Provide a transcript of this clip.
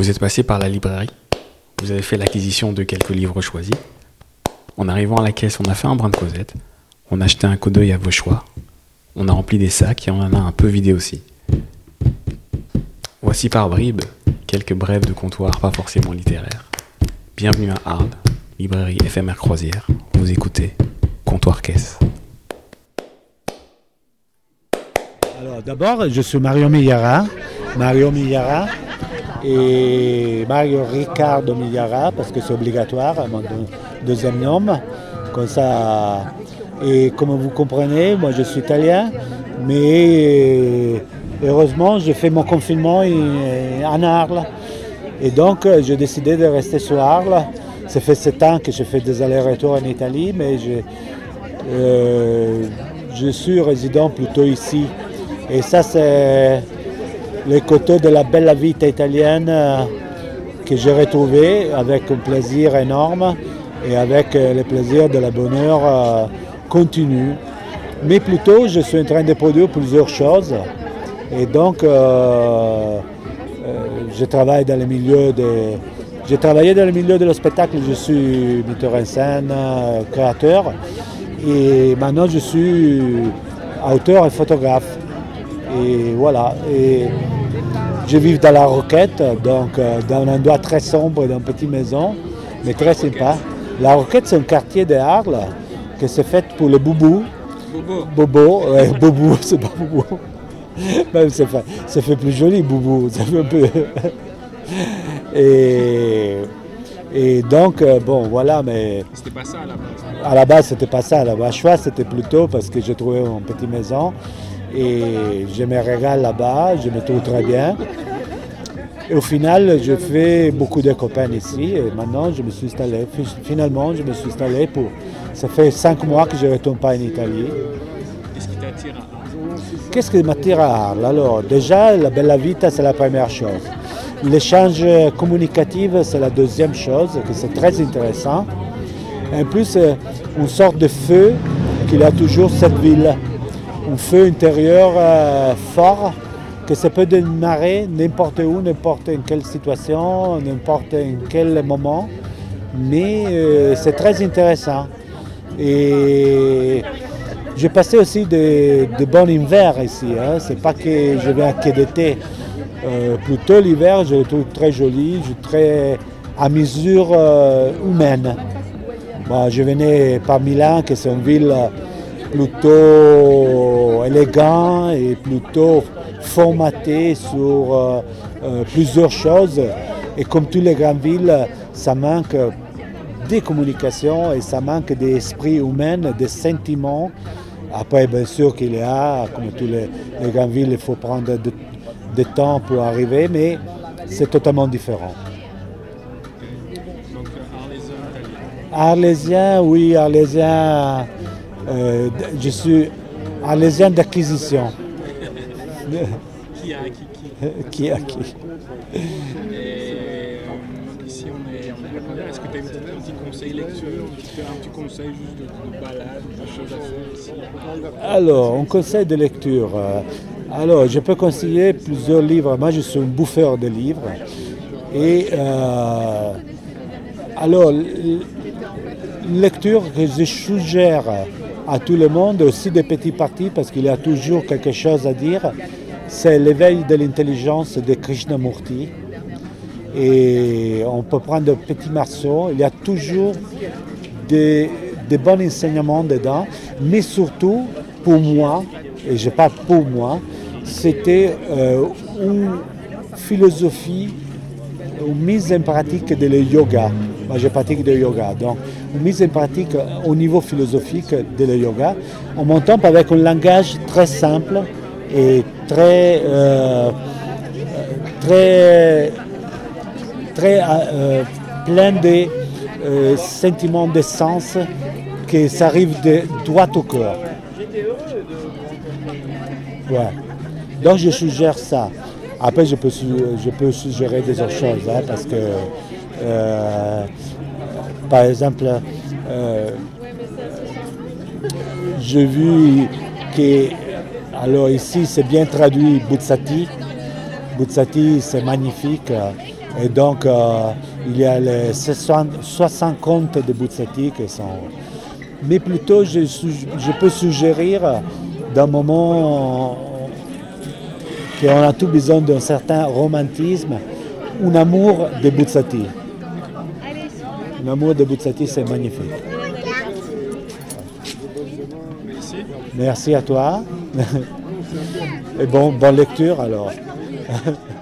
Vous êtes passé par la librairie, vous avez fait l'acquisition de quelques livres choisis. En arrivant à la caisse, on a fait un brin de causette, on a acheté un coup d'œil à vos choix, on a rempli des sacs et on en a un peu vidé aussi. Voici par bribes quelques brèves de comptoir pas forcément littéraires. Bienvenue à Arles, librairie éphémère croisière. Vous écoutez Comptoir Caisse. Alors d'abord, je suis Mario Millara. Mario Millara et Mario Ricardo Millara, parce que c'est obligatoire, mon deuxième nom. Comme ça. Et comme vous comprenez, moi je suis italien, mais heureusement, j'ai fait mon confinement en Arles. Et donc, j'ai décidé de rester sur Arles. Ça fait sept ans que je fais des allers-retours en Italie, mais je, euh, je suis résident plutôt ici. Et ça, c'est le côté de la belle vie italienne euh, que j'ai retrouvé avec un plaisir énorme et avec euh, le plaisir de la bonheur euh, continu. Mais plutôt, je suis en train de produire plusieurs choses. Et donc, je travaille dans le milieu de... J'ai travaillé dans le milieu de le spectacle, je suis metteur en scène, créateur. Et maintenant, je suis auteur et photographe. Et voilà. Et je vis dans la Roquette, donc euh, dans un endroit très sombre, dans une petite maison, mais très sympa. La Roquette, c'est un quartier de Arles qui s'est fait pour le boubou. Bobo. Bobo, ouais, boubou, c'est pas boubou. Même ça fait, ça fait plus joli, boubou. Ça fait un peu. et, et donc, euh, bon, voilà, mais. C'était pas ça à la base. À la base, c'était pas ça. À la base, choix, c'était plutôt parce que j'ai trouvé une petite maison et je me régale là-bas, je me trouve très bien. Et au final, je fais beaucoup de copains ici et maintenant je me suis installé. Finalement, je me suis installé pour. Ça fait cinq mois que je ne retourne pas en Italie. Qu'est-ce qui t'attire à Arles? Qu'est-ce qui m'attire à Arles? Alors, déjà, la bella vita, c'est la première chose. L'échange communicatif, c'est la deuxième chose, que c'est très intéressant. En plus, une sorte de feu qu'il a toujours cette ville un feu intérieur euh, fort que ça peut démarrer n'importe où, n'importe en quelle situation, n'importe en quel moment. Mais euh, c'est très intéressant. Et j'ai passé aussi de, bons hivers ici. Hein. C'est pas que je viens que d'été. Euh, plutôt l'hiver, je le trouve très joli, je très à mesure humaine. je venais par Milan, qui c'est une ville plutôt élégant et plutôt formaté sur euh, euh, plusieurs choses. Et comme toutes les grandes villes, ça manque des communications et ça manque d'esprit humain, des sentiments. Après, bien sûr qu'il y a, comme toutes les, grandes villes, il faut prendre du temps pour arriver, mais c'est totalement différent. Donc, Arlésien, oui, Arlésien. Euh, je suis arlésien d'acquisition. qui a acquis qui a acquis? Euh, ici on est, on est Est-ce que tu as un petit conseil lecture, un petit conseil juste de, de balade, de choses à faire ici? Alors, un conseil de lecture. Euh, alors, je peux conseiller plusieurs livres. Moi, je suis un bouffeur de livres. Et euh, alors, lecture que je suggère à tout le monde, aussi des petits partis, parce qu'il y a toujours quelque chose à dire. C'est l'éveil de l'intelligence de Krishnamurti. Et on peut prendre de petits morceaux. Il y a toujours des, bons enseignements dedans, mais surtout, pour moi, et je parle pour moi, c'était euh, une philosophie, une mise en pratique de le yoga. Moi, je pratique le yoga. Donc, une mise en pratique au niveau philosophique de le yoga, en montant avec un langage très simple et très, euh, très, très euh, plein de euh, sentiments de sens que ça arrive de droit au cœur. Donc je suggère ça. Après, je peux, je peux suggérer des autres choses, hein, parce que par exemple, euh, j'ai vu que, alors ici c'est bien traduit Buzzati. Buzzati c'est magnifique. Et donc, euh, il y a les 60, 60 contes de Buzzati qui sont... Mais plutôt, je, peux suggérir d'un moment qu'on a tout besoin d'un certain romantisme, un amour de Buzzati. Un amour de Buzzati, c'est magnifique. Merci. Merci à toi. Et bon, bonne lecture alors.